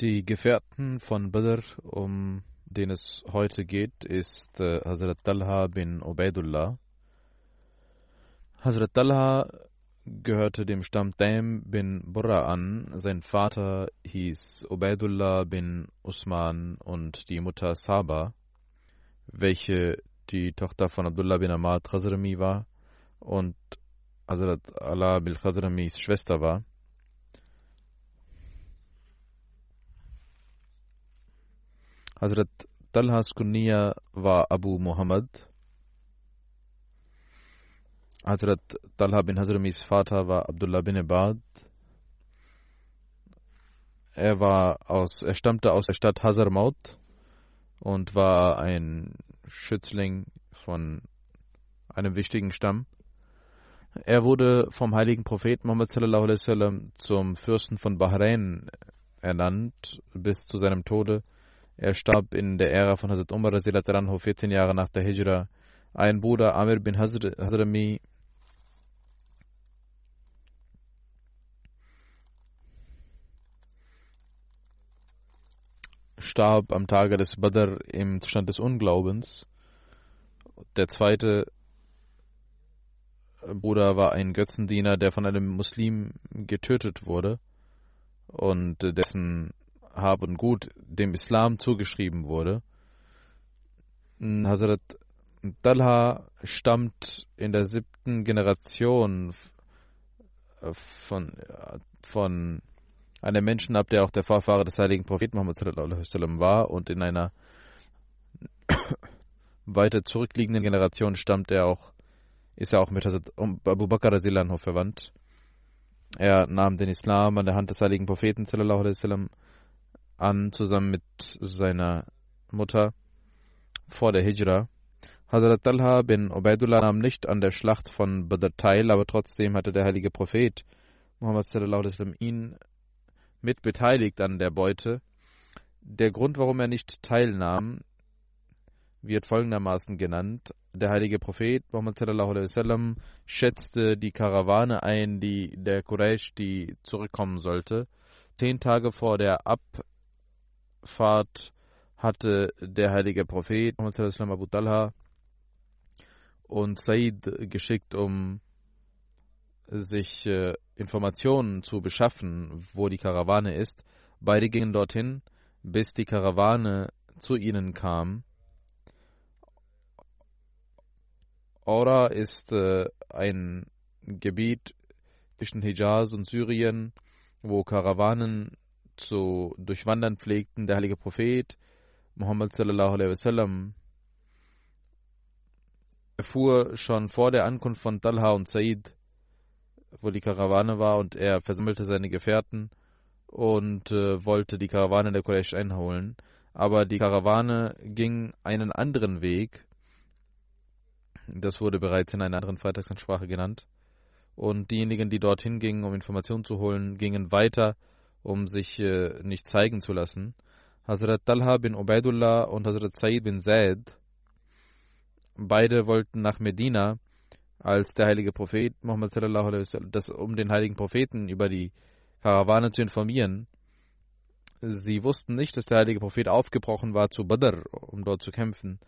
Die Gefährten von Badr, um den es heute geht, ist äh, Hazrat Talha bin Ubaidullah. Hazrat Talha gehörte dem Stamm Daim bin Burra an. Sein Vater hieß Ubaidullah bin Usman und die Mutter Saba, welche die Tochter von Abdullah bin Ahmad Khazrami war und Hazrat Allah bin Khazramis Schwester war. Hazrat Talhas Kunniya war Abu Muhammad. Hazrat Talha bin Hazramis Vater war Abdullah bin Ibad. Er war aus, er stammte aus der Stadt Hazarmaut und war ein Schützling von einem wichtigen Stamm. Er wurde vom heiligen Propheten Muhammad zum Fürsten von Bahrain ernannt bis zu seinem Tode. Er starb in der Ära von Hazrat Umar Anhu 14 Jahre nach der Hijra. Ein Bruder Amir bin Hazr Hazrami starb am Tage des Badr im Zustand des Unglaubens. Der zweite Bruder war ein Götzendiener, der von einem Muslim getötet wurde und dessen Hab und Gut dem Islam zugeschrieben wurde. Hazrat Talha stammt in der siebten Generation von, von einem Menschen ab, der auch der Vorfahre des heiligen Propheten Muhammad war und in einer weiter zurückliegenden Generation stammt er auch, ist er auch mit Hazrat Abu Bakr verwandt. Er nahm den Islam an der Hand des heiligen Propheten an, zusammen mit seiner Mutter vor der Hijra. Hazrat Talha bin Ubaidullah nahm nicht an der Schlacht von Badr teil, aber trotzdem hatte der heilige Prophet Muhammad ihn mit beteiligt an der Beute. Der Grund, warum er nicht teilnahm, wird folgendermaßen genannt. Der heilige Prophet Muhammad sallam, schätzte die Karawane ein, die der Quraysh, die zurückkommen sollte. Zehn Tage vor der Abfahrt hatte der heilige Prophet Abu Talha und Said geschickt, um sich äh, Informationen zu beschaffen, wo die Karawane ist. Beide gingen dorthin, bis die Karawane zu ihnen kam. Aura ist äh, ein Gebiet zwischen Hijaz und Syrien, wo Karawanen zu durchwandern pflegten. Der heilige Prophet Muhammad sallallahu alaihi wasallam erfuhr schon vor der Ankunft von Talha und Said, wo die Karawane war, und er versammelte seine Gefährten und äh, wollte die Karawane der Quraysh einholen. Aber die Karawane ging einen anderen Weg. Das wurde bereits in einer anderen Freitagsansprache genannt. Und diejenigen, die dorthin gingen, um Informationen zu holen, gingen weiter, um sich äh, nicht zeigen zu lassen. Hazrat Talha bin Ubaidullah und Hazrat Said bin Zaid. Beide wollten nach Medina, als der heilige Prophet Muhammad sallallahu alaihi wasallam, das um den heiligen Propheten über die Karawane zu informieren. Sie wussten nicht, dass der heilige Prophet aufgebrochen war zu Badr, um dort zu kämpfen.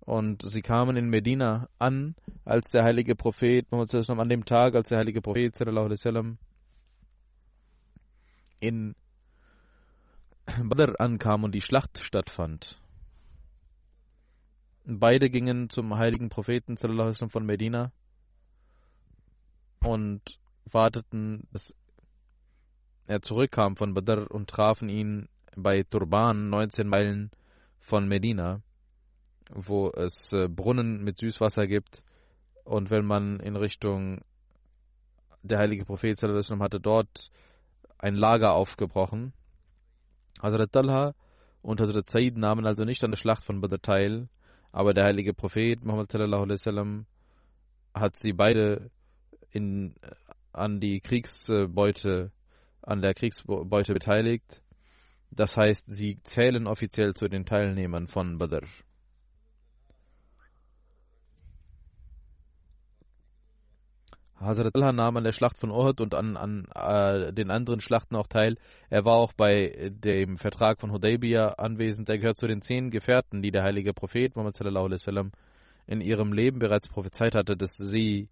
Und sie kamen in Medina an, als der heilige Prophet Muhammad sallallahu alaihi wasallam, an dem Tag, als der heilige Prophet sallallahu alaihi wasallam in Badr ankam und die Schlacht stattfand. Beide gingen zum heiligen Propheten von Medina und warteten, bis er zurückkam von Badr und trafen ihn bei Turban, 19 Meilen von Medina, wo es äh, Brunnen mit Süßwasser gibt. Und wenn man in Richtung der heilige Prophet hatte dort ein Lager aufgebrochen Hazrat Talha und Hazrat Said nahmen also nicht an der Schlacht von Badr teil, aber der heilige Prophet Muhammad sallallahu alaihi wasallam hat sie beide in, an die Kriegsbeute, an der Kriegsbeute beteiligt. Das heißt, sie zählen offiziell zu den Teilnehmern von Badr. Hazrat Allah nahm an der Schlacht von Uhud und an, an äh, den anderen Schlachten auch teil. Er war auch bei dem Vertrag von Hudaybiyah anwesend. Er gehört zu den zehn Gefährten, die der heilige Prophet Muhammad in ihrem Leben bereits prophezeit hatte, dass sie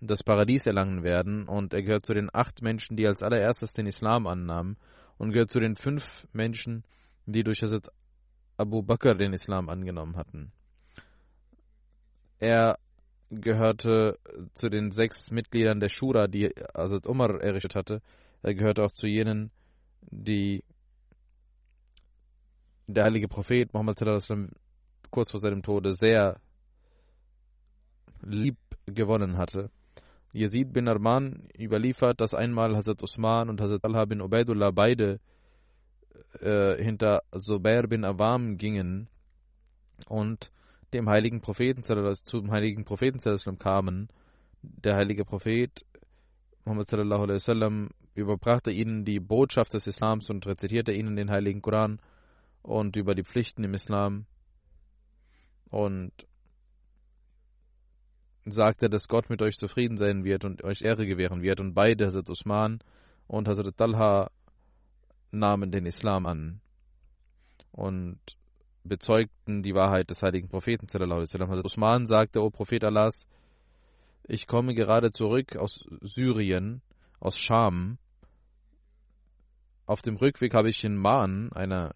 das Paradies erlangen werden. Und er gehört zu den acht Menschen, die als allererstes den Islam annahmen. Und gehört zu den fünf Menschen, die durch Hazrat Abu Bakr den Islam angenommen hatten. Er gehörte zu den sechs Mitgliedern der Shura, die Hazrat Umar errichtet hatte. Er gehörte auch zu jenen, die der heilige Prophet Muhammad kurz vor seinem Tode sehr lieb gewonnen hatte. Yazid bin Arman überliefert, dass einmal Hazrat Usman und Hazrat Talha bin Ubaidullah beide äh, hinter Zubair bin Awam gingen und dem heiligen Propheten, zum heiligen Propheten kamen, der heilige Prophet Muhammad sallallahu alaihi wasallam überbrachte ihnen die Botschaft des Islams und rezitierte ihnen den heiligen Koran und über die Pflichten im Islam und sagte, dass Gott mit euch zufrieden sein wird und euch Ehre gewähren wird. Und beide, Hazrat Usman und Hazrat Talha, nahmen den Islam an. Und bezeugten die Wahrheit des heiligen Propheten. Also Usman sagte, O Prophet Allahs, ich komme gerade zurück aus Syrien, aus Scham. Auf dem Rückweg habe ich in Maan, einer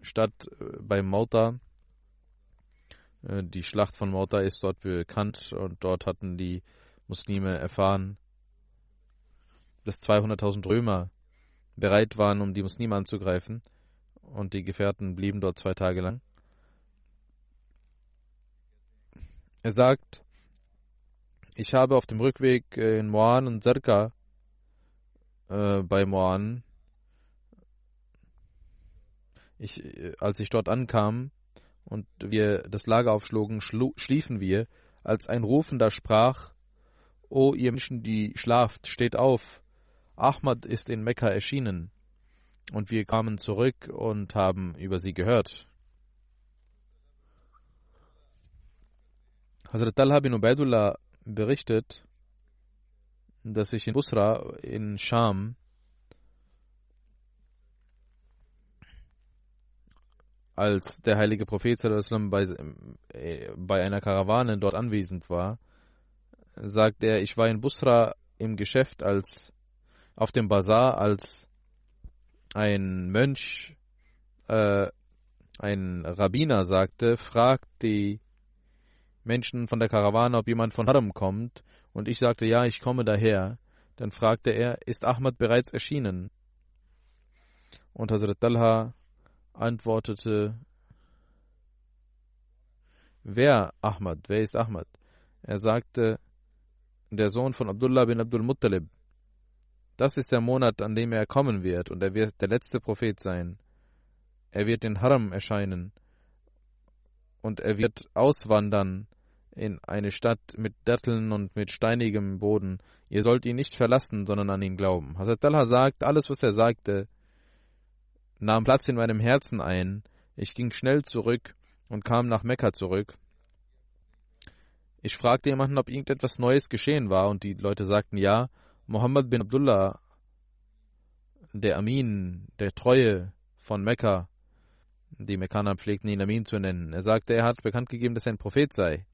Stadt äh, bei Mauta, äh, die Schlacht von Mauta ist dort bekannt und dort hatten die Muslime erfahren, dass 200.000 Römer bereit waren, um die Muslime anzugreifen und die Gefährten blieben dort zwei Tage lang. Er sagt, ich habe auf dem Rückweg äh, in Moan und Serka äh, bei Moan, ich, äh, als ich dort ankam und wir das Lager aufschlugen, schliefen wir, als ein Rufender sprach, O ihr Menschen, die schlaft, steht auf, Ahmad ist in Mekka erschienen. Und wir kamen zurück und haben über sie gehört. Hazrat Talha bin Ubaidullah berichtet, dass ich in Busra in Scham als der heilige Prophet bei, äh, bei einer Karawane dort anwesend war, sagt er, ich war in Busra im Geschäft als auf dem Bazar, als ein Mönch, äh, ein Rabbiner sagte, fragt die Menschen von der Karawane, ob jemand von Haram kommt, und ich sagte, ja, ich komme daher. Dann fragte er, ist Ahmad bereits erschienen? Und Hazrat Talha antwortete, wer Ahmad, wer ist Ahmad? Er sagte, der Sohn von Abdullah bin Abdul Muttalib. Das ist der Monat, an dem er kommen wird, und er wird der letzte Prophet sein. Er wird in Haram erscheinen, und er wird auswandern in eine Stadt mit Datteln und mit steinigem Boden. Ihr sollt ihn nicht verlassen, sondern an ihn glauben. Hazrat Talha sagt, alles, was er sagte, nahm Platz in meinem Herzen ein. Ich ging schnell zurück und kam nach Mekka zurück. Ich fragte jemanden, ob irgendetwas Neues geschehen war, und die Leute sagten ja. Muhammad bin Abdullah, der Amin, der Treue von Mekka, die Mekkaner pflegten ihn Amin zu nennen. Er sagte, er hat bekannt gegeben, dass er ein Prophet sei.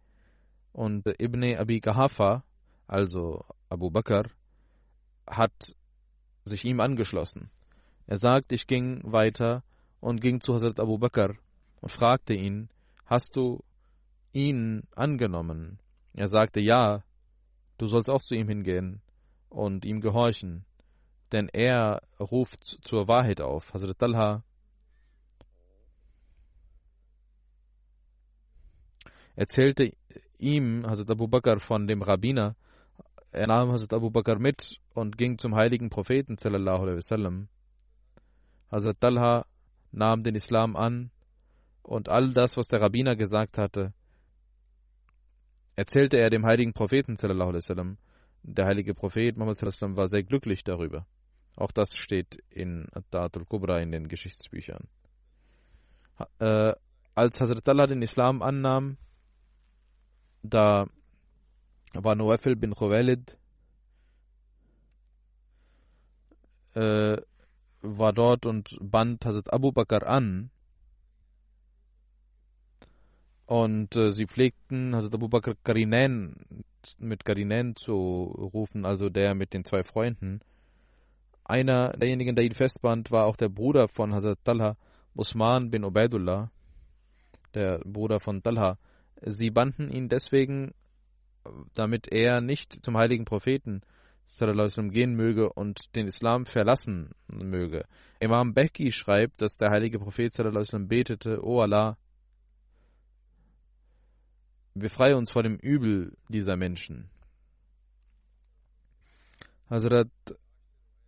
Und Ibn Abi Kahafa, also Abu Bakr, hat sich ihm angeschlossen. Er sagt, ich ging weiter und ging zu Hazrat Abu Bakr und fragte ihn, hast du ihn angenommen? Er sagte, ja, du sollst auch zu ihm hingehen und ihm gehorchen, denn er ruft zur Wahrheit auf. Hazrat Talha erzählte ihm, Hazrat Abu Bakr, von dem Rabbiner. Er nahm Hazrat Abu Bakr mit und ging zum heiligen Propheten. Hazrat Talha nahm den Islam an und all das, was der Rabbiner gesagt hatte, erzählte er dem heiligen Propheten, sallallahu alaihi wasallam. Der heilige Prophet Muhammad war sehr glücklich darüber. Auch das steht in At-Ta'atul Kubra in den Geschichtsbüchern. Äh, als Hazrat Talha den Islam annahm, da war Nuwafil bin Khuwailid äh, war dort und band Hazrat Abu Bakr an. Und äh, sie pflegten Hazrat Abu Bakr Karinen mit Karinen zu rufen, also der mit den zwei Freunden. Einer derjenigen, der ihn festband, war auch der Bruder von Hazrat Talha, Usman bin Ubaidullah, der Bruder von Talha. Sie banden ihn deswegen, damit er nicht zum heiligen Propheten sallam, gehen möge und den Islam verlassen möge. Imam Bekki schreibt, dass der heilige Prophet sallam, betete, O Allah, befreie uns vor dem Übel dieser Menschen. Hazrat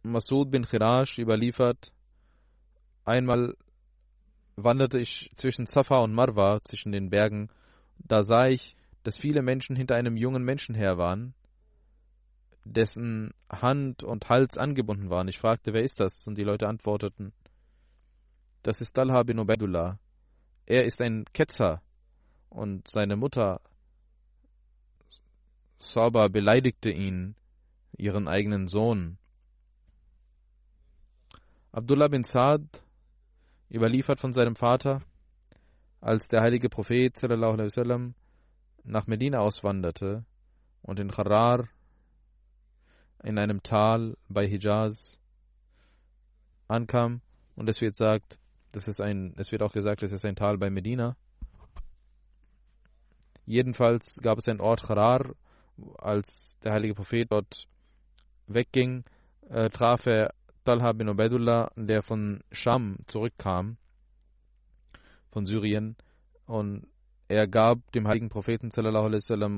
Masud bin Khirash überliefert, einmal wanderte ich zwischen Safa und Marwa, zwischen den Bergen, da sah ich, dass viele Menschen hinter einem jungen Menschen her waren, dessen Hand und Hals angebunden waren. Ich fragte, wer ist das? Und die Leute antworteten, das ist Talha bin Ubaidullah. Er ist ein Ketzer und seine Mutter Saba beleidigte ihn, ihren eigenen Sohn. Abdullah bin Saad überliefert von seinem Vater, als der heilige Prophet sallam, nach Medina auswanderte und in Kharar in einem Tal bei Hijaz ankam und es wird sagt, das ist ein, es wird auch gesagt, es ist ein Tal bei Medina. Jedenfalls gab es einen Ort Kharar, als der heilige Prophet dort wegging, äh, traf er Talha bin Ubaidullah, der von Scham zurückkam von Syrien und er gab dem heiligen Propheten sallallahu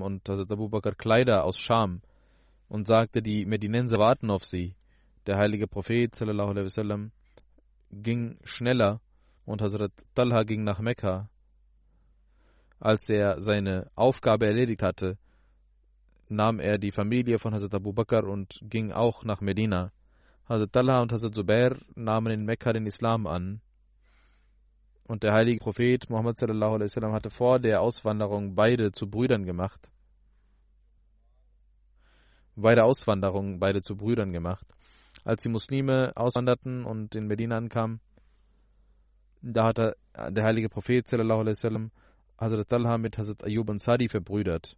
und Hazrat Abu Bakr Kleider aus Scham und sagte, die Medinenser warten auf sie. Der heilige Prophet sallallahu ging schneller und Hazrat Talha ging nach Mekka. Als er seine Aufgabe erledigt hatte, nahm er die Familie von Hazrat Abu Bakr und ging auch nach Medina. Hazrat Talha und Hazrat Zubair nahmen in Mekka den Islam an und der heilige Prophet Muhammad sallallahu alaihi wasallam hatte vor der Auswanderung beide zu Brüdern gemacht. Bei der Auswanderung beide zu Brüdern gemacht. Als die Muslime auswanderten und in Medina ankamen, da hatte der heilige Prophet sallallahu alaihi wasallam Hazrat Talha mit Hazrat Ayub Sadi verbrüdert.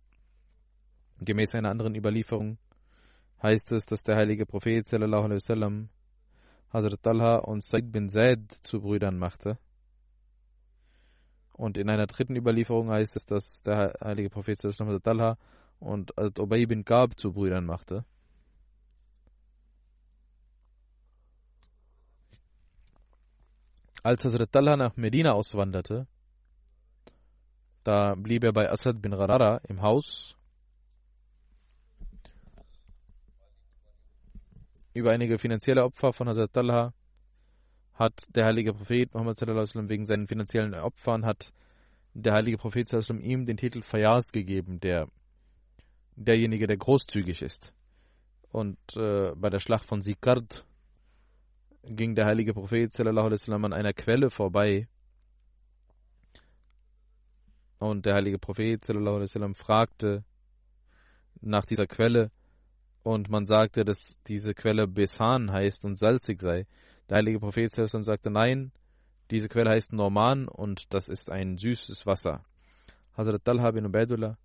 Gemäß einer anderen Überlieferung heißt es, dass der heilige Prophet sallallahu alaihi wasallam Hazrat Talha und Said bin Zaid zu Brüdern machte. Und in einer dritten Überlieferung heißt es, dass der heilige Prophet Talha und Ubay bin Gab zu Brüdern machte. Als Hazrat Talha nach Medina auswanderte, da blieb er bei Asad bin Rarara im Haus. Über einige finanzielle Opfer von Hazrat Talha hat der heilige Prophet Muhammad sallam, wegen seinen finanziellen Opfern hat der heilige Prophet sallam, ihm den Titel Fayaz gegeben, der derjenige, der großzügig ist. Und äh, bei der Schlacht von Sikard ging der heilige Prophet sallam, an einer Quelle vorbei. Und der heilige Prophet sallam, fragte nach dieser Quelle und man sagte, dass diese Quelle Besan heißt und salzig sei. Der heilige Prophet sallam, sagte, nein, diese Quelle heißt Norman und das ist ein süßes Wasser. Hazrat Talha bin Ubaidullah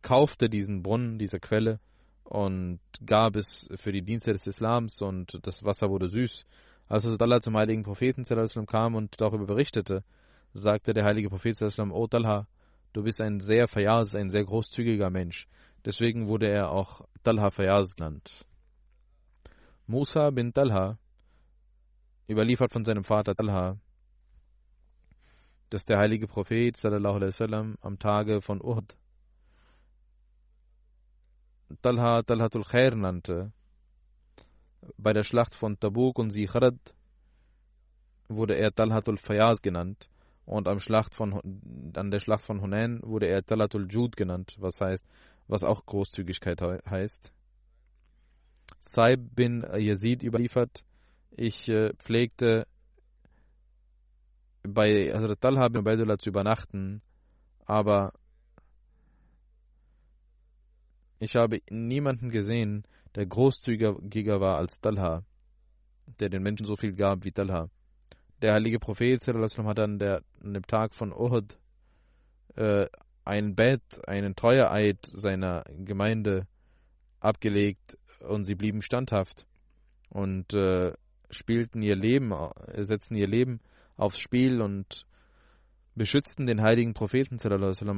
kaufte diesen Brunnen, diese Quelle und gab es für die Dienste des Islams und das Wasser wurde süß. Als Allah zum heiligen Propheten kam und darüber berichtete, sagte der heilige Prophet, O Talha, du bist ein sehr Fayaz, ein sehr großzügiger Mensch. Deswegen wurde er auch Talha Fayaz genannt. Musa bin Talha, überliefert von seinem Vater Talha, dass der heilige Prophet sallam, am Tage von Uhud Talha Talhatul Khair nannte. Bei der Schlacht von Tabuk und Sikhrad wurde er Talhatul Fayaz genannt und am Schlacht von, an der Schlacht von Hunain wurde er Talhatul Jud genannt, was heißt, was auch Großzügigkeit heißt. Saib bin Yazid überliefert, ich äh, pflegte bei Hazrat Talha bin Ubaidullah zu übernachten, aber ich habe niemanden gesehen, der großzügiger war als Talha, der den Menschen so viel gab wie Talha. Der heilige Prophet hat dann der, an dem Tag von Uhud äh, ein Bett, einen Treueeid seiner Gemeinde abgelegt und sie blieben standhaft und äh, spielten ihr Leben, äh, setzten ihr Leben aufs Spiel und beschützten den heiligen Propheten.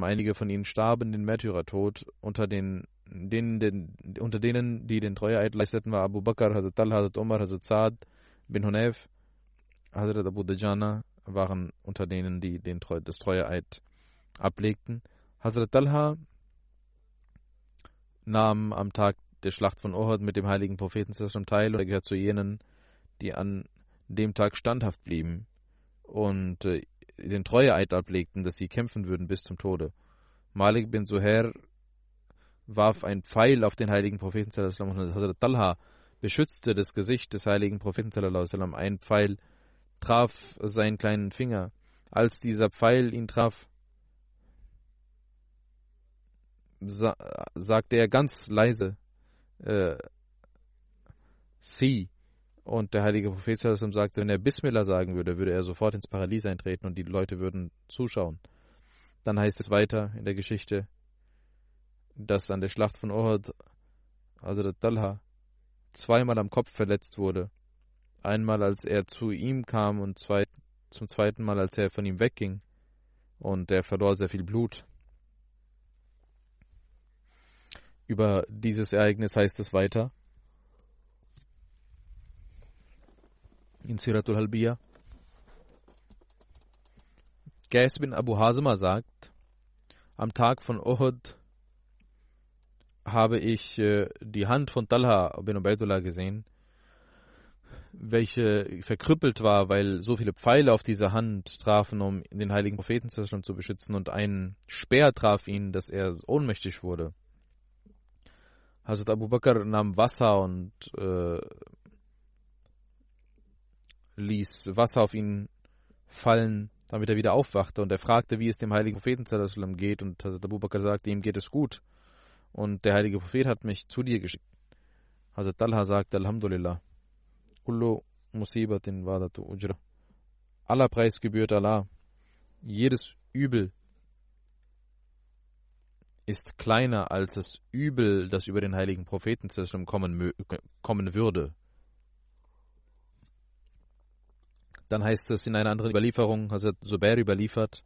Einige von ihnen starben den Märtyrertod unter den denen, den, unter denen, die den Treueeid leisteten, war Abu Bakr, Hazrat Tal, Hazrat Umar, Hazrat Saad bin Hunayf, Hazrat Abu Dajana waren unter denen, die den Treu, das Treueeid ablegten. Hazrat Talha nahm am Tag der Schlacht von Uhud mit dem heiligen Propheten teil und er gehört zu jenen, die an dem Tag standhaft blieben und äh, den Treueeid ablegten, dass sie kämpfen würden bis zum Tode. Malik bin Suher warf ein Pfeil auf den heiligen Propheten und Hazrat Talha beschützte das Gesicht des heiligen Propheten Ein Pfeil traf seinen kleinen Finger. Als dieser Pfeil ihn traf, sa sagte er ganz leise, äh, Sie. Und der heilige Prophet sagte, wenn er Bismillah sagen würde, würde er sofort ins Paradies eintreten und die Leute würden zuschauen. Dann heißt es weiter in der Geschichte, dass an der Schlacht von also der Talha zweimal am Kopf verletzt wurde. Einmal, als er zu ihm kam und zweit, zum zweiten Mal, als er von ihm wegging. Und er verlor sehr viel Blut. Über dieses Ereignis heißt es weiter. In Siratul Halbiya. Qais bin Abu Hazma sagt, am Tag von Uhud habe ich äh, die Hand von Talha bin Ubaidullah gesehen, welche verkrüppelt war, weil so viele Pfeile auf dieser Hand trafen, um den heiligen Propheten zu beschützen, und ein Speer traf ihn, dass er ohnmächtig wurde. Hazrat Abu Bakr nahm Wasser und äh, ließ Wasser auf ihn fallen, damit er wieder aufwachte. Und er fragte, wie es dem heiligen Propheten geht. Und Hazrat Abu Bakr sagte, ihm geht es gut. Und der heilige Prophet hat mich zu dir geschickt. Hazrat Talha sagt, Alhamdulillah. Kullu musibatin wadatu ujra. Aller Preis gebührt Allah. Jedes Übel ist kleiner als das Übel, das über den heiligen Propheten kommen, kommen würde. Dann heißt es in einer anderen Überlieferung, Hazrat Zubair überliefert,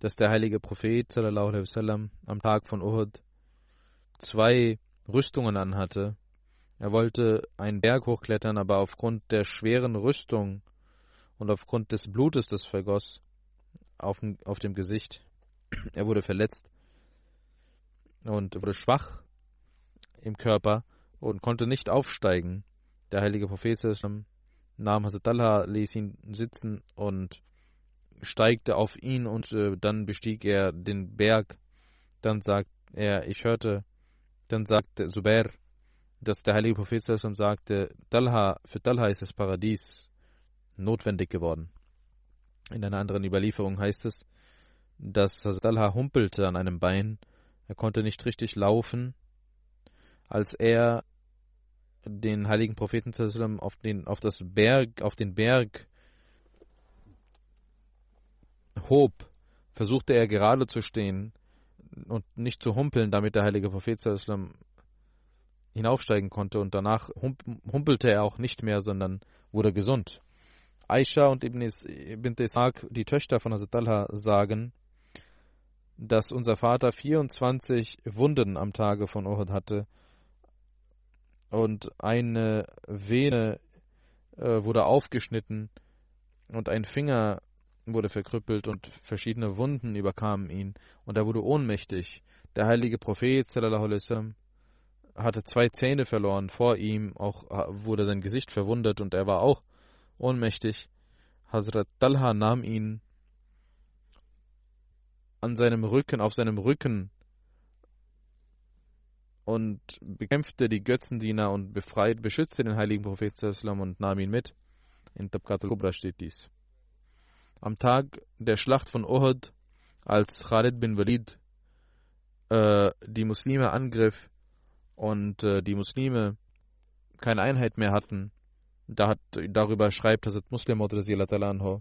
dass der heilige Prophet sallam, am Tag von Uhud zwei Rüstungen anhatte. Er wollte einen Berg hochklettern, aber aufgrund der schweren Rüstung und aufgrund des Blutes, das vergoss, auf, auf dem Gesicht, er wurde verletzt und wurde schwach im Körper und konnte nicht aufsteigen. Der heilige Prophet nahm Hazrat Allah, ließ ihn sitzen und steigte auf ihn und äh, dann bestieg er den Berg. Dann sagt er, ich hörte dann sagte Zubair, dass der heilige Prophet sagte, Talha, für Talha ist das Paradies notwendig geworden. In einer anderen Überlieferung heißt es, dass Talha humpelte an einem Bein, er konnte nicht richtig laufen, als er den heiligen Propheten auf den, auf das Berg, auf den Berg hob, versuchte er gerade zu stehen und nicht zu humpeln, damit der heilige Prophet hinaufsteigen konnte und danach humpelte er auch nicht mehr, sondern wurde gesund. Aisha und Ibn, Ibn Ishaq, die Töchter von Hazrat Talha, sagen, dass unser Vater 24 Wunden am Tage von Uhud hatte und eine Vene äh, wurde aufgeschnitten und ein Finger wurde verkrüppelt und verschiedene Wunden überkamen ihn und er wurde ohnmächtig. Der heilige Prophet sallam, hatte zwei Zähne verloren vor ihm, auch wurde sein Gesicht verwundet und er war auch ohnmächtig. Hazrat Talha nahm ihn an seinem Rücken, auf seinem Rücken und bekämpfte die Götzendiener und befreit, beschützte den heiligen Prophet und nahm ihn mit. In Tabqat al-Kubra steht dies. Am Tag der Schlacht von Uhud, als Khalid bin Walid äh, die Muslime angriff und äh, die Muslime keine Einheit mehr hatten, da hat, darüber schreibt Hazrat Muslim anhu.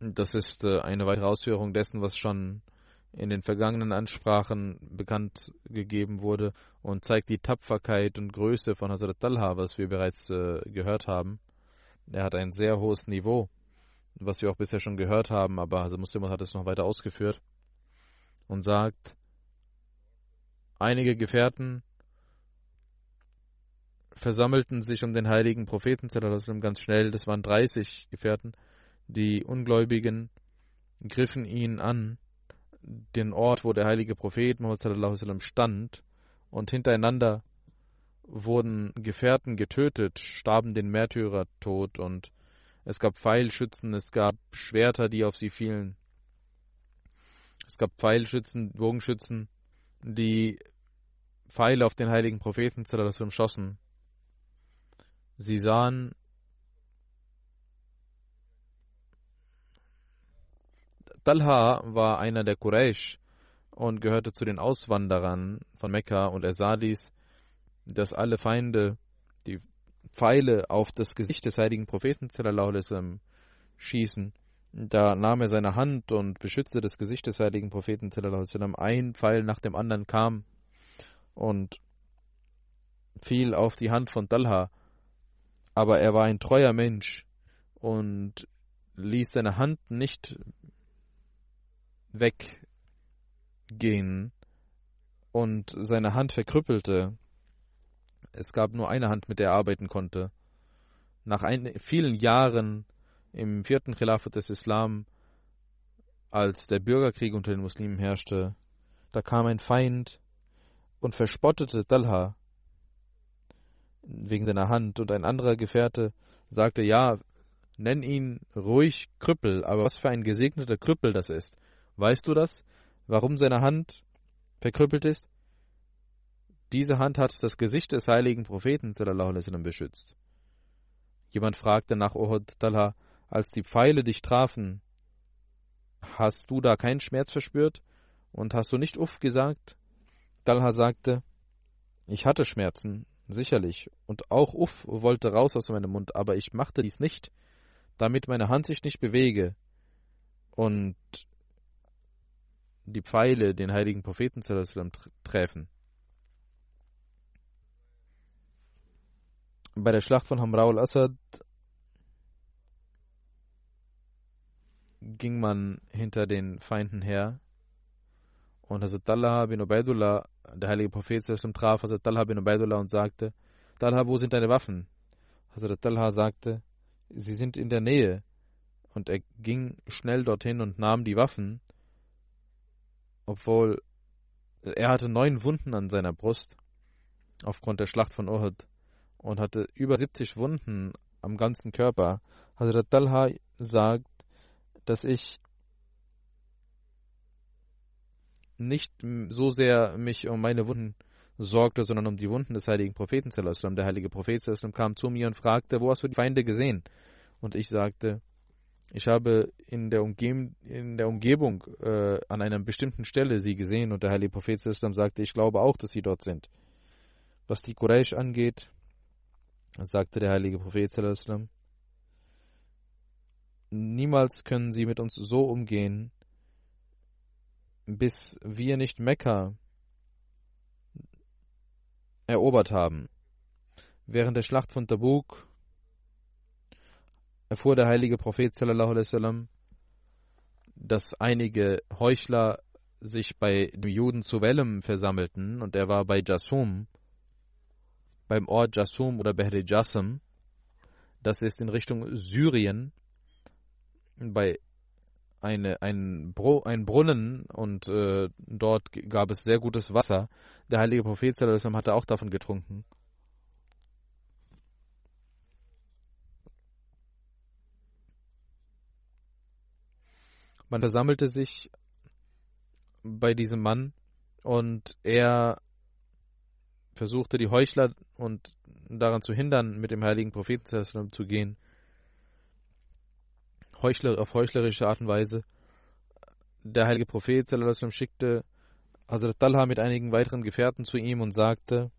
Das ist äh, eine weitere Ausführung dessen, was schon in den vergangenen Ansprachen bekannt gegeben wurde und zeigt die Tapferkeit und Größe von Hazrat Talha, was wir bereits äh, gehört haben. Er hat ein sehr hohes Niveau, was wir auch bisher schon gehört haben, aber Hazrat Muslim hat es noch weiter ausgeführt und sagt, einige Gefährten versammelten sich um den heiligen Propheten ganz schnell, das waren 30 Gefährten, die Ungläubigen griffen ihn an den Ort, wo der heilige Prophet stand, und hintereinander wurden Gefährten getötet, starben den Märtyrertod und es gab Pfeilschützen, es gab Schwerter, die auf sie fielen. Es gab Pfeilschützen, Bogenschützen, die Pfeile auf den heiligen Propheten schossen. Sie sahen Talha war einer der Quraysh und gehörte zu den Auswanderern von Mekka und er sah dies, dass alle Feinde die Pfeile auf das Gesicht des heiligen Propheten schießen. Da nahm er seine Hand und beschützte das Gesicht des heiligen Propheten. Ein Pfeil nach dem anderen kam und fiel auf die Hand von Talha. Aber er war ein treuer Mensch und ließ seine Hand nicht weggehen und seine Hand verkrüppelte. Es gab nur eine Hand, mit der er arbeiten konnte. Nach ein, vielen Jahren im vierten Khilafat des Islam, als der Bürgerkrieg unter den Muslimen herrschte, da kam ein Feind und verspottete Talha wegen seiner Hand und ein anderer Gefährte sagte, ja, nenn ihn ruhig Krüppel, aber was für ein gesegneter Krüppel das ist. Weißt du das? Warum seine Hand verkrüppelt ist? Diese Hand hat das Gesicht des heiligen Propheten sallam, beschützt. Jemand fragte nach Uhud Talha, als die Pfeile dich trafen, hast du da keinen Schmerz verspürt und hast du nicht Uff gesagt? Talha sagte, ich hatte Schmerzen, sicherlich, und auch Uff wollte raus aus meinem Mund, aber ich machte dies nicht, damit meine Hand sich nicht bewege. Und die Pfeile den heiligen Propheten treffen. Bei der Schlacht von Hamra al-Assad ging man hinter den Feinden her und Hazrat Talha bin Ubaidullah, der heilige Prophet, traf Hazrat Talha bin Ubaidullah und sagte, Talha, wo sind deine Waffen? Hazrat Talha sagte, sie sind in der Nähe. Und er ging schnell dorthin und nahm die Waffen obwohl er hatte neun Wunden an seiner Brust aufgrund der Schlacht von Uhud und hatte über 70 Wunden am ganzen Körper. Hazrat Talha sagt, dass ich nicht so sehr mich um meine Wunden sorgte, sondern um die Wunden des heiligen Propheten. Der heilige Prophet kam zu mir und fragte, wo hast du die Feinde gesehen? Und ich sagte, ich habe in der, Umge in der Umgebung äh, an einer bestimmten Stelle sie gesehen und der heilige Prophet sagte, ich glaube auch, dass sie dort sind. Was die Quraysh angeht, sagte der heilige Prophet niemals können sie mit uns so umgehen, bis wir nicht Mekka erobert haben. Während der Schlacht von Tabuk erfuhr der heilige Prophet sallam, dass einige Heuchler sich bei den Juden zu Wellem versammelten und er war bei Jassum, beim Ort Jassum oder Behri Jassam, das ist in Richtung Syrien, bei eine, ein, Bro, ein Brunnen und äh, dort gab es sehr gutes Wasser. Der heilige Prophet sallam, hatte auch davon getrunken. Man versammelte sich bei diesem Mann und er versuchte die Heuchler und daran zu hindern, mit dem heiligen Propheten zu gehen. Heuchler, auf heuchlerische Art und Weise. Der heilige Prophet schickte Hazrat Talha mit einigen weiteren Gefährten zu ihm und sagte,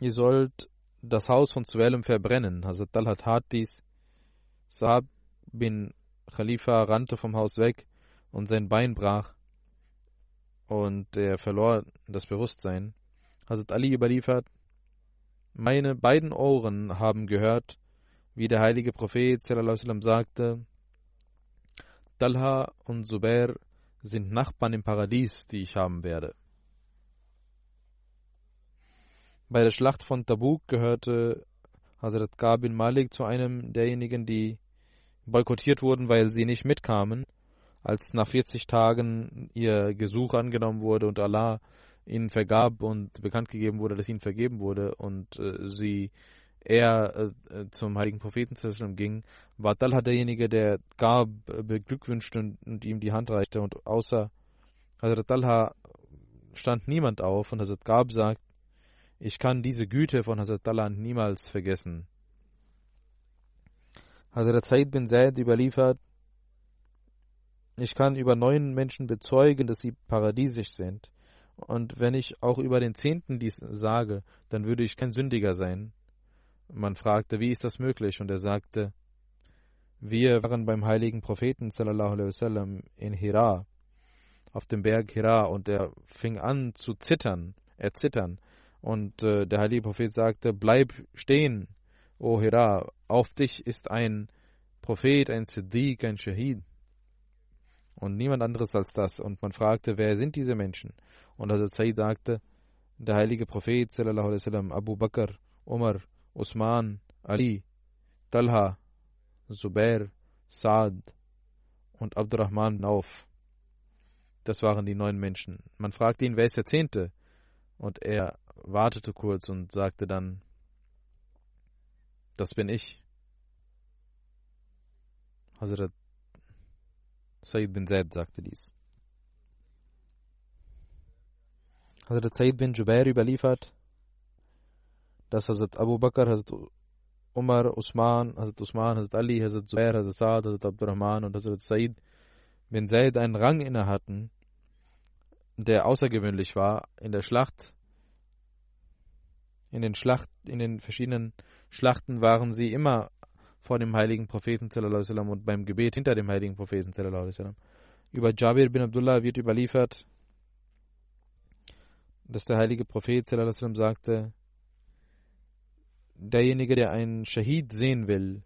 ihr sollt das Haus von Suelem verbrennen. Hazrat Talha tat dies. Saab bin Khalifa rannte vom Haus weg und sein Bein brach und er verlor das Bewusstsein. Hazrat Ali überliefert, meine beiden Ohren haben gehört, wie der heilige Prophet sallam, sagte, Talha und Zubair sind Nachbarn im Paradies, die ich haben werde. Bei der Schlacht von Tabuk gehörte Hazrat Kabin Malik zu einem derjenigen, die boykottiert wurden, weil sie nicht mitkamen, als nach 40 Tagen ihr Gesuch angenommen wurde und Allah ihnen vergab und bekannt gegeben wurde, dass ihnen vergeben wurde und äh, sie er äh, zum heiligen Propheten ging, war Talha derjenige, der Gab beglückwünschte und, und, ihm die Hand reichte und außer Hazrat Talha stand niemand auf und Hazrat Gab sagt, ich kann diese Güte von Hazrat Talha niemals vergessen. Hazrat Said bin Zaid überliefert, ich kann über neun Menschen bezeugen, dass sie paradiesisch sind. Und wenn ich auch über den Zehnten dies sage, dann würde ich kein Sündiger sein. Man fragte, wie ist das möglich? Und er sagte, wir waren beim heiligen Propheten sallallahu alaihi wasallam in Hira, auf dem Berg Hira, und er fing an zu zittern, erzittern. Und äh, der heilige Prophet sagte, bleib stehen, O Hira, auf dich ist ein Prophet, ein Siddiq, ein Shahid und niemand anderes als das. Und man fragte, wer sind diese Menschen? Und Hazrat Said sagte, der heilige Prophet, sallam, Abu Bakr, Umar, Usman, Ali, Talha, Zubair, Saad und Abdurrahman auf. Das waren die neun Menschen. Man fragte ihn, wer ist der Zehnte? Und er wartete kurz und sagte dann, das bin ich. Hazrat Said bin Zaid sagte dies. Hazrat Said bin Jubair überliefert, dass Hazrat Abu Bakr, Hazrat Umar, Usman, Hazrat Usman, Hazrat Ali, Hazrat Zubair, Hazrat Saad, Hazrat Abdurrahman und Hazrat Said bin Zaid einen Rang inne hatten, der außergewöhnlich war in der Schlacht. In den Schlacht, in den verschiedenen Schlachten waren sie immer vor dem heiligen Propheten und beim Gebet hinter dem heiligen Propheten. Über Jabir bin Abdullah wird überliefert, dass der heilige Prophet sagte, derjenige, der einen Shahid sehen will,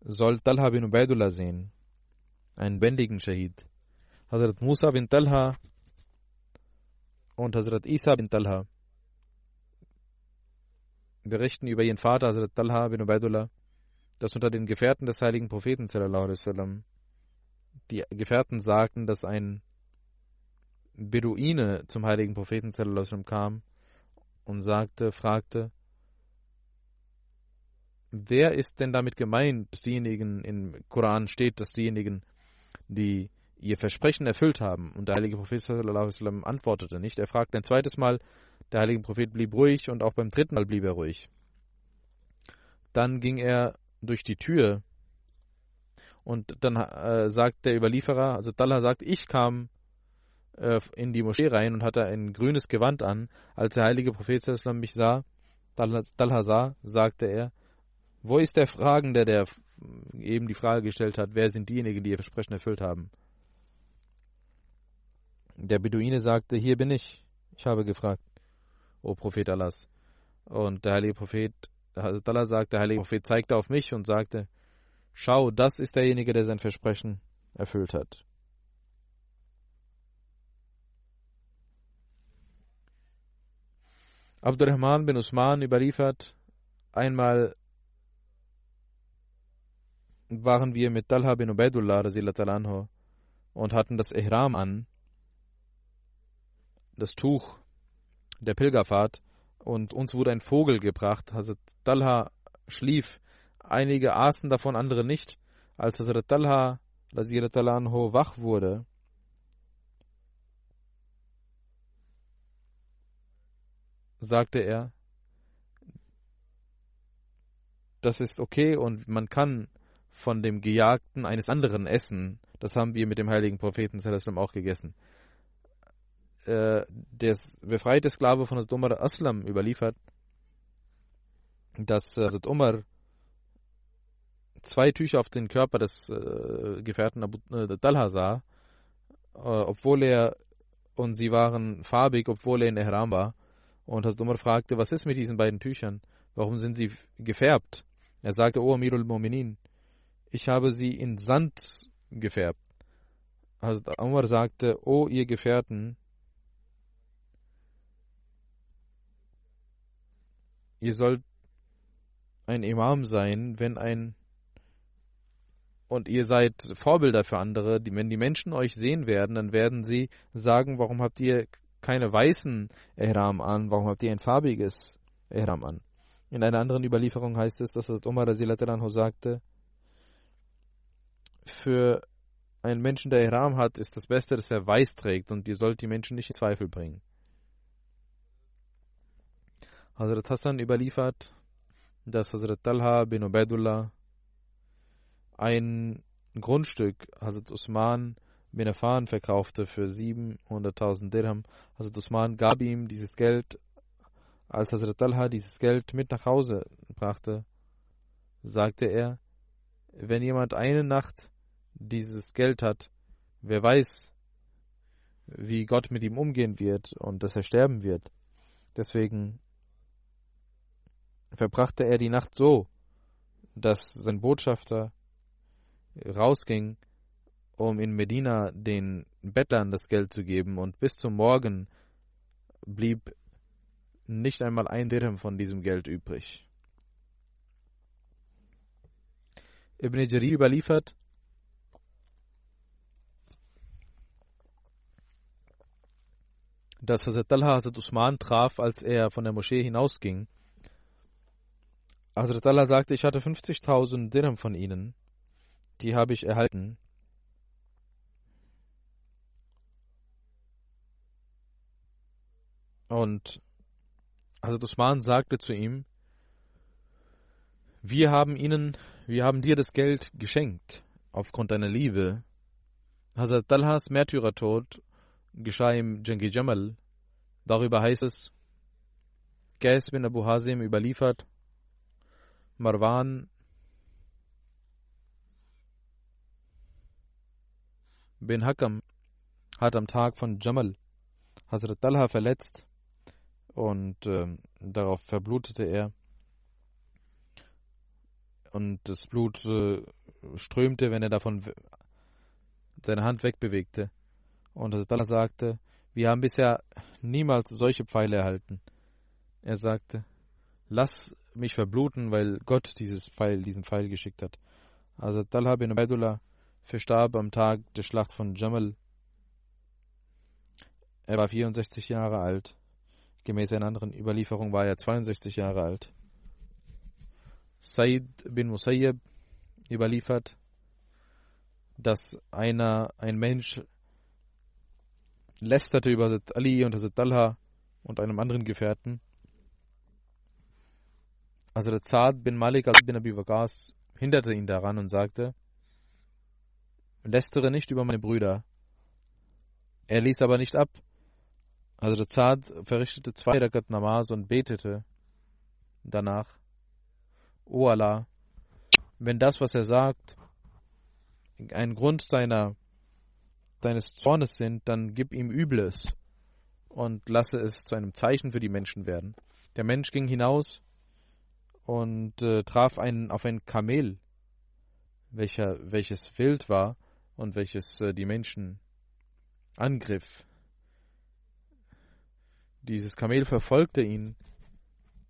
soll Talha bin Ubaidullah sehen, einen wendigen Shahid. Hazrat Musa bin Talha und Hazrat Isa bin Talha berichten über ihren Vater, Hazrat Talha bin Ubaidullah, dass unter den Gefährten des heiligen Propheten sallam, die Gefährten sagten, dass ein Beduine zum heiligen Propheten sallam, kam und sagte, fragte, wer ist denn damit gemeint, dass diejenigen im Koran steht, dass diejenigen, die ihr Versprechen erfüllt haben. Und der heilige Prophet antwortete nicht. Er fragte ein zweites Mal, der heilige Prophet blieb ruhig und auch beim dritten Mal blieb er ruhig. Dann ging er durch die Tür und dann äh, sagt der Überlieferer, also Talha sagt, ich kam äh, in die Moschee rein und hatte ein grünes Gewand an. Als der heilige Prophet mich sah, Talha sah, sagte er, wo ist der Fragende, der eben die Frage gestellt hat, wer sind diejenigen, die ihr Versprechen erfüllt haben? Der Beduine sagte, hier bin ich. Ich habe gefragt, o Prophet Allahs. Und der heilige Prophet, Allah sagt, der heilige Prophet zeigte auf mich und sagte, schau, das ist derjenige, der sein Versprechen erfüllt hat. Abdurrahman bin Usman überliefert, einmal waren wir mit Talha bin Ubaidullah und hatten das Ihram an, das Tuch der Pilgerfahrt, und uns wurde ein Vogel gebracht. Hazrat Talha schlief, einige aßen davon, andere nicht. Als Hazrat Talha anhu, wach wurde, sagte er, das ist okay und man kann von dem Gejagten eines anderen essen. Das haben wir mit dem heiligen Propheten auch gegessen. Äh, der befreite Sklave von Hazrat Umar Aslam überliefert, dass äh, Hazrat Umar zwei Tücher auf den Körper des äh, Gefährten Abu äh, Talha sah, äh, obwohl er, und sie waren farbig, obwohl er in Ihram war. Und Hazrat Umar fragte, was ist mit diesen beiden Tüchern? Warum sind sie gefärbt? Er sagte, O Amirul Mu'minin, ich habe sie in Sand gefärbt. Hazrat Umar sagte, O ihr Gefährten, ihr sollt ein Imam sein, wenn ein und ihr seid Vorbilder für andere, wenn die Menschen euch sehen werden, dann werden sie sagen, warum habt ihr keine weißen Ihram an, warum habt ihr ein farbiges Ihram an? In einer anderen Überlieferung heißt es, dass Umar sagte, für einen Menschen, der Ihram hat, ist das Beste, dass er weiß trägt und ihr sollt die Menschen nicht in Zweifel bringen. Hazrat Hassan überliefert, dass Hazrat Talha bin Ubaidullah ein Grundstück Hazrat Usman bin Affan verkaufte für 700.000 Dirham. Hazrat Usman gab ihm dieses Geld, als Hazrat Talha dieses Geld mit nach Hause brachte, sagte er, wenn jemand eine Nacht dieses Geld hat, wer weiß, wie Gott mit ihm umgehen wird und dass er sterben wird. Deswegen verbrachte er die Nacht so, dass sein Botschafter rausging, um in Medina den Bettlern das Geld zu geben, und bis zum Morgen blieb nicht einmal ein Dirham von diesem Geld übrig. Ibn Jarir überliefert, dass Hazrat Talha Hazrat Usman traf, als er von der Moschee hinausging. Hazrat Allah sagte, ich hatte 50.000 Dirham von ihnen die habe ich erhalten. Und Hazrat Usman sagte zu ihm, wir haben ihnen, wir haben dir das Geld geschenkt, aufgrund deiner Liebe. Hazrat Talhas Märtyrertod geschah im Jangi Jamal. Darüber heißt es, Qais bin Abu Hazim überliefert, Marwan bin Hakam hat am Tag von Jamal Hazrat Talha verletzt und äh, darauf verblutete er. Und das Blut äh, strömte, wenn er davon seine Hand wegbewegte. Und Talha sagte, wir haben bisher niemals solche Pfeile erhalten. Er sagte, lass mich verbluten, weil Gott dieses Pfeil, diesen Pfeil geschickt hat. Also Talha bin Ubaidullah verstarb am Tag der Schlacht von Jamal. Er war 64 Jahre alt. Gemäß einer anderen Überlieferung war er 62 Jahre alt. Said bin Musayyib überliefert, dass einer, ein Mensch lästerte über Hazrat Ali und Hazrat Talha und einem anderen Gefährten. Hazrat Saad bin Malik bin Abi Waqas hinderte ihn daran und sagte, lästere nicht über meine Brüder. Er ließ aber nicht ab. Hazrat Saad verrichtete zwei Rakat Namaz und betete danach, O Allah, wenn das, was er sagt, ein Grund seiner, deines Zornes sind, dann gib ihm Übles und lasse es zu einem Zeichen für die Menschen werden. Der Mensch ging hinaus und äh, traf einen, auf ein Kamel, welcher, welches wild war und welches äh, die Menschen angriff. Dieses Kamel verfolgte ihn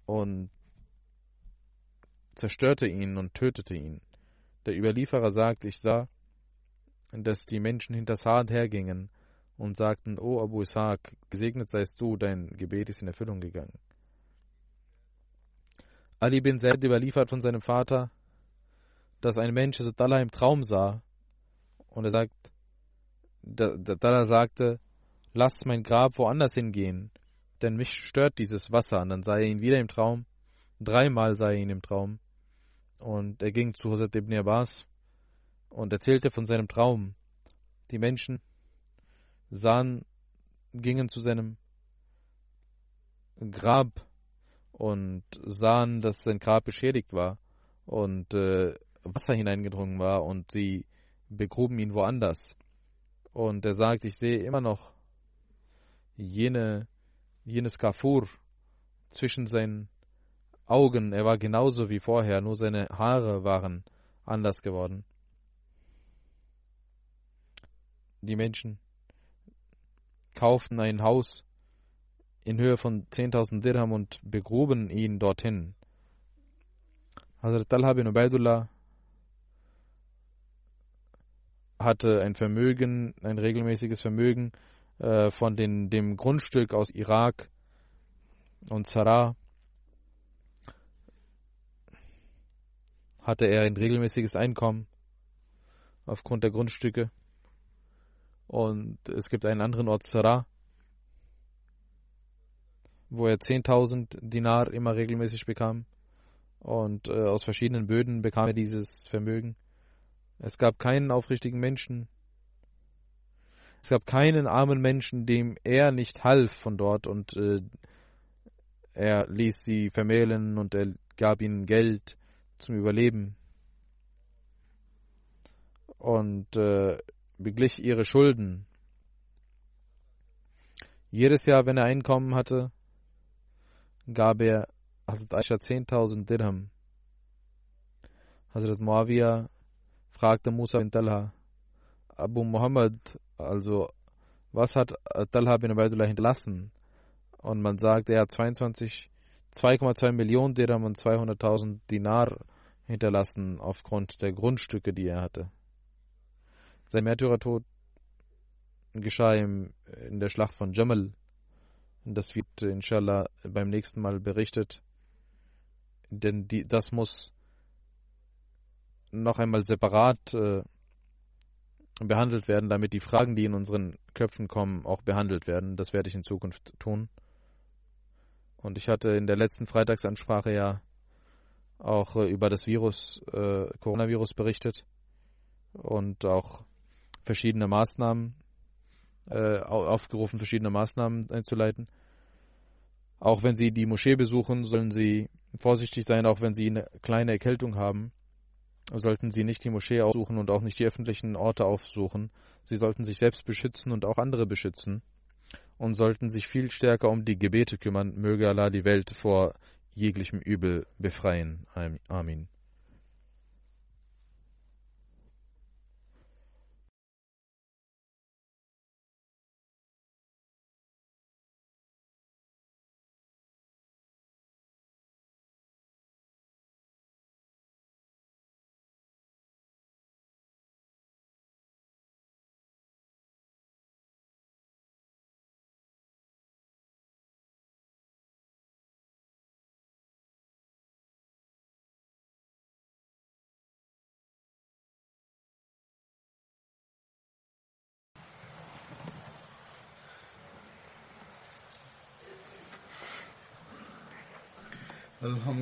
und zerstörte ihn und tötete ihn. Der Überlieferer sagt, ich sah, dass die Menschen hinter Saad hergingen und sagten, O Abu Ishaq, gesegnet seist du, dein Gebet ist in Erfüllung gegangen. Ali bin Zaid überliefert von seinem Vater, dass ein Mensch Dallah im Traum sah und er sagt, Dallah sagte, lass mein Grab woanders hingehen, denn mich stört dieses Wasser. Und dann sah er ihn wieder im Traum, dreimal sah er ihn im Traum. Und er ging zu Hazrat ibn Abbas und erzählte von seinem Traum. Die Menschen sahen, gingen zu seinem Grab und sahen, dass sein Grab beschädigt war und äh, Wasser hineingedrungen war und sie begruben ihn woanders. Und er sagt, ich sehe immer noch jene, jenes Kafur zwischen seinen Augen. Er war genauso wie vorher, nur seine Haare waren anders geworden. Die Menschen kauften ein Haus in Höhe von 10.000 Dirham und begruben ihn dorthin. Hazrat Talha bin Ubaidullah hatte ein Vermögen, ein regelmäßiges Vermögen äh, von den, dem Grundstück aus Irak und Zara. Hatte er ein regelmäßiges Einkommen aufgrund der Grundstücke. Und es gibt einen anderen Ort, Zara, wo er 10.000 Dinar immer regelmäßig bekam. Und äh, aus verschiedenen Böden bekam er dieses Vermögen. Es gab keinen aufrichtigen Menschen. Es gab keinen armen Menschen, dem er nicht half von dort und äh, er ließ sie vermählen und er gab ihnen Geld zum Überleben und äh, beglich ihre Schulden. Jedes Jahr, wenn er Einkommen hatte, gab er Hazrat Aisha 10.000 Dirham. Hazrat Muawiyah fragte Musa bin Talha, Abu Muhammad, also was hat Talha bin Ubaidullah hinterlassen? Und man sagt, er hat 22, 2,2 Millionen Dirham und 200.000 Dinar hinterlassen aufgrund der Grundstücke, die er hatte. Sein Märtyrertod geschah in der Schlacht von Jamal. Das wird inshallah beim nächsten Mal berichtet. Denn die, das muss noch einmal separat äh, behandelt werden, damit die Fragen, die in unseren Köpfen kommen, auch behandelt werden. Das werde ich in Zukunft tun. Und ich hatte in der letzten Freitagsansprache ja auch äh, über das Virus, äh, Coronavirus berichtet und auch verschiedene Maßnahmen äh, aufgerufen, verschiedene Maßnahmen einzuleiten. Auch wenn Sie die Moschee besuchen, sollen Sie vorsichtig sein, auch wenn Sie eine kleine Erkältung haben sollten sie nicht die Moschee aufsuchen und auch nicht die öffentlichen Orte aufsuchen. Sie sollten sich selbst beschützen und auch andere beschützen und sollten sich viel stärker um die Gebete kümmern. Möge Allah die Welt vor jeglichem Übel befreien. Amin.